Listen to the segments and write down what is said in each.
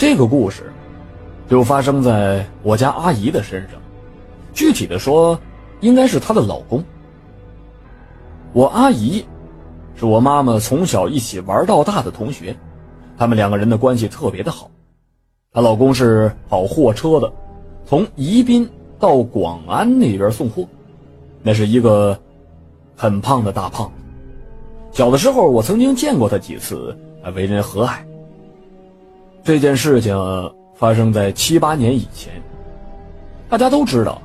这个故事就发生在我家阿姨的身上，具体的说，应该是她的老公。我阿姨是我妈妈从小一起玩到大的同学，他们两个人的关系特别的好。她老公是跑货车的，从宜宾到广安那边送货，那是一个很胖的大胖子。小的时候，我曾经见过他几次，为人和蔼。这件事情发生在七八年以前。大家都知道，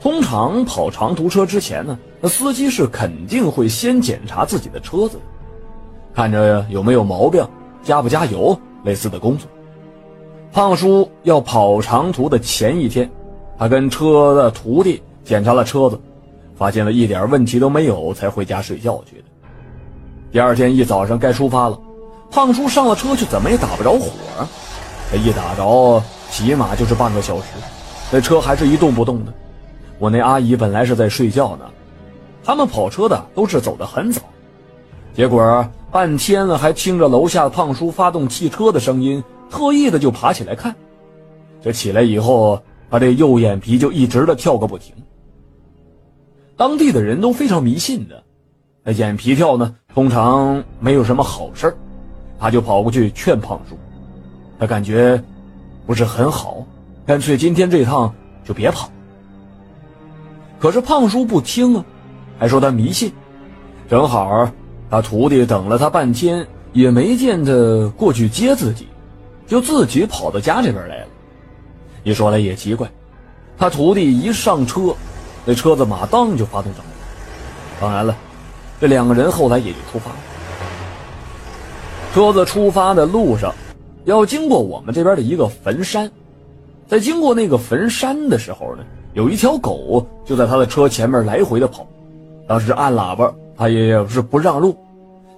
通常跑长途车之前呢，那司机是肯定会先检查自己的车子，看着有没有毛病，加不加油，类似的工作。胖叔要跑长途的前一天，他跟车的徒弟检查了车子，发现了一点问题都没有，才回家睡觉去的。第二天一早上该出发了。胖叔上了车，却怎么也打不着火。这一打着，起码就是半个小时，那车还是一动不动的。我那阿姨本来是在睡觉呢，他们跑车的都是走得很早，结果半天了还听着楼下胖叔发动汽车的声音，特意的就爬起来看。这起来以后，他这右眼皮就一直的跳个不停。当地的人都非常迷信的，那眼皮跳呢，通常没有什么好事儿。他就跑过去劝胖叔，他感觉不是很好，干脆今天这趟就别跑。可是胖叔不听啊，还说他迷信。正好他徒弟等了他半天，也没见他过去接自己，就自己跑到家这边来了。一说来也奇怪，他徒弟一上车，那车子马当就发动着了。当然了，这两个人后来也就出发了。车子出发的路上，要经过我们这边的一个坟山，在经过那个坟山的时候呢，有一条狗就在他的车前面来回的跑，当时按喇叭，他也是不让路，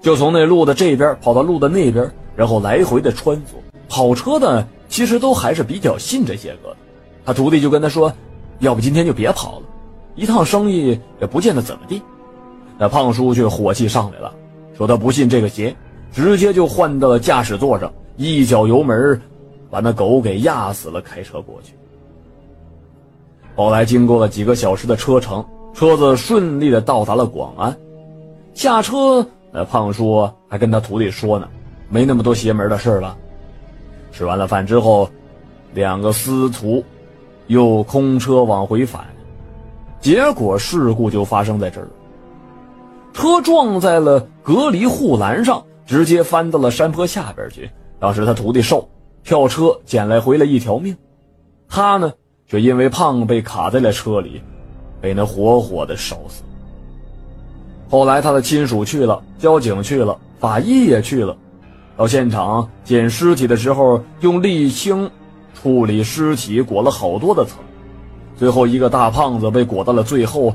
就从那路的这边跑到路的那边，然后来回的穿梭。跑车的其实都还是比较信这些个的，他徒弟就跟他说，要不今天就别跑了，一趟生意也不见得怎么地。那胖叔却火气上来了，说他不信这个邪。直接就换到了驾驶座上，一脚油门，把那狗给压死了。开车过去。后来经过了几个小时的车程，车子顺利的到达了广安。下车，那胖叔还跟他徒弟说呢：“没那么多邪门的事了。”吃完了饭之后，两个司徒又空车往回返，结果事故就发生在这儿，车撞在了隔离护栏上。直接翻到了山坡下边去。当时他徒弟瘦，跳车捡来回了一条命，他呢却因为胖被卡在了车里，被那活活的烧死。后来他的亲属去了，交警去了，法医也去了，到现场捡尸体的时候，用沥青处理尸体，裹了好多的层，最后一个大胖子被裹到了最后，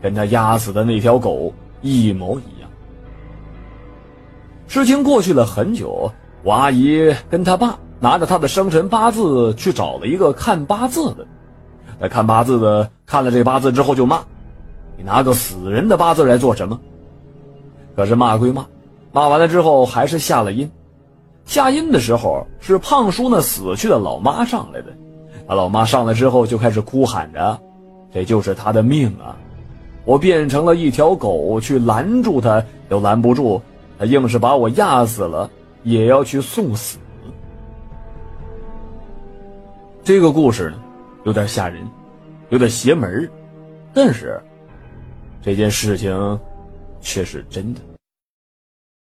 跟他压死的那条狗一模一样。事情过去了很久，我阿姨跟他爸拿着他的生辰八字去找了一个看八字的。那看八字的看了这八字之后就骂：“你拿个死人的八字来做什么？”可是骂归骂，骂完了之后还是下了阴。下阴的时候是胖叔那死去的老妈上来的。他老妈上来之后就开始哭喊着：“这就是他的命啊！我变成了一条狗去拦住他，都拦不住。”他硬是把我压死了，也要去送死。这个故事呢，有点吓人，有点邪门但是这件事情却是真的。